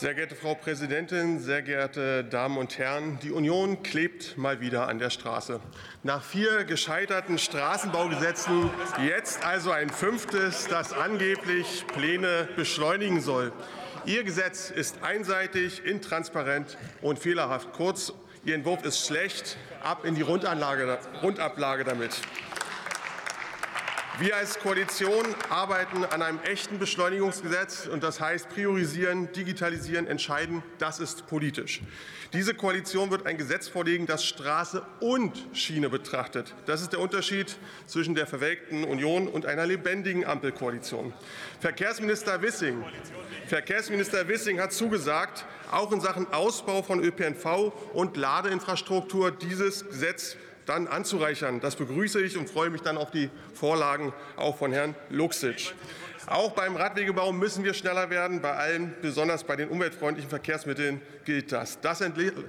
Sehr geehrte Frau Präsidentin, sehr geehrte Damen und Herren, die Union klebt mal wieder an der Straße. Nach vier gescheiterten Straßenbaugesetzen jetzt also ein fünftes, das angeblich Pläne beschleunigen soll. Ihr Gesetz ist einseitig, intransparent und fehlerhaft. Kurz, Ihr Entwurf ist schlecht. Ab in die Rundablage damit. Wir als Koalition arbeiten an einem echten Beschleunigungsgesetz, und das heißt priorisieren, digitalisieren, entscheiden. Das ist politisch. Diese Koalition wird ein Gesetz vorlegen, das Straße und Schiene betrachtet. Das ist der Unterschied zwischen der verwelkten Union und einer lebendigen Ampelkoalition. Verkehrsminister Wissing, Verkehrsminister Wissing hat zugesagt, auch in Sachen Ausbau von ÖPNV und Ladeinfrastruktur dieses Gesetz dann anzureichern. Das begrüße ich und freue mich dann auf die Vorlagen auch von Herrn Luxic. Auch beim Radwegebau müssen wir schneller werden. Bei allen, besonders bei den umweltfreundlichen Verkehrsmitteln, gilt das. Das,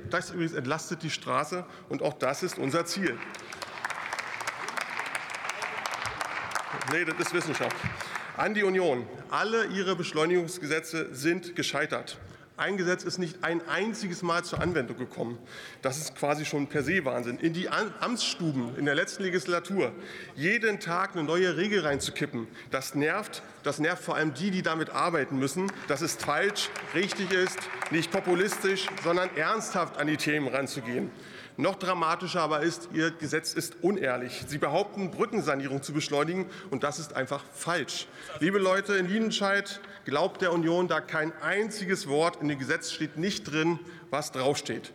das entlastet die Straße, und auch das ist unser Ziel. Nee, das ist Wissenschaft. An die Union. Alle Ihre Beschleunigungsgesetze sind gescheitert. Ein Gesetz ist nicht ein einziges Mal zur Anwendung gekommen. Das ist quasi schon per se Wahnsinn. In die Amtsstuben in der letzten Legislatur jeden Tag eine neue Regel reinzukippen, das nervt. Das nervt vor allem die, die damit arbeiten müssen. Das ist falsch, richtig ist, nicht populistisch, sondern ernsthaft an die Themen ranzugehen. Noch dramatischer aber ist, Ihr Gesetz ist unehrlich. Sie behaupten, Brückensanierung zu beschleunigen, und das ist einfach falsch. Liebe Leute in Lüdenscheid, glaubt der Union da kein einziges Wort. In dem Gesetz steht nicht drin, was draufsteht.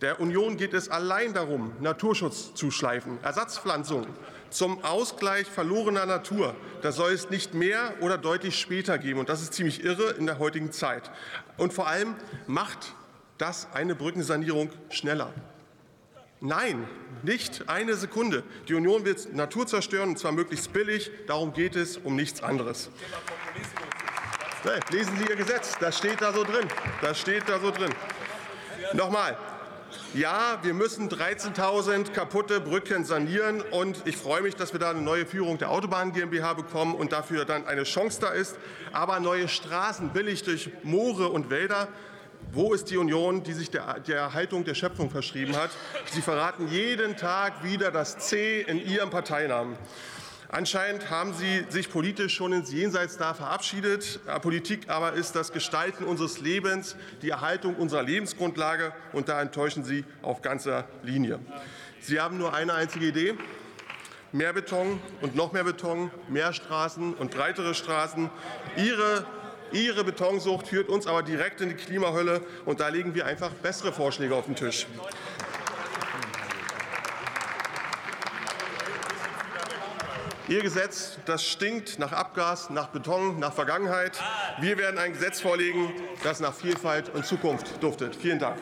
Der Union geht es allein darum, Naturschutz zu schleifen, Ersatzpflanzungen zum Ausgleich verlorener Natur. Das soll es nicht mehr oder deutlich später geben. Und das ist ziemlich irre in der heutigen Zeit. Und vor allem macht das eine Brückensanierung schneller. Nein, nicht eine Sekunde. Die Union will Natur zerstören, und zwar möglichst billig. Darum geht es, um nichts anderes. Lesen Sie Ihr Gesetz, das steht da so drin. Das steht da so drin. Nochmal. Ja, wir müssen 13.000 kaputte Brücken sanieren. Und ich freue mich, dass wir da eine neue Führung der Autobahn GmbH bekommen und dafür dann eine Chance da ist. Aber neue Straßen billig durch Moore und Wälder wo ist die Union, die sich der, der Haltung der Schöpfung verschrieben hat? Sie verraten jeden Tag wieder das C in Ihrem Parteinamen. Anscheinend haben Sie sich politisch schon ins Jenseits da verabschiedet. Politik aber ist das Gestalten unseres Lebens, die Erhaltung unserer Lebensgrundlage, und da enttäuschen Sie auf ganzer Linie. Sie haben nur eine einzige Idee. Mehr Beton und noch mehr Beton, mehr Straßen und breitere Straßen. Ihre Ihre Betonsucht führt uns aber direkt in die Klimahölle, und da legen wir einfach bessere Vorschläge auf den Tisch. Ihr Gesetz, das stinkt nach Abgas, nach Beton, nach Vergangenheit. Wir werden ein Gesetz vorlegen, das nach Vielfalt und Zukunft duftet. Vielen Dank.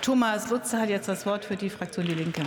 Thomas Lutze hat jetzt das Wort für die Fraktion Die Linke.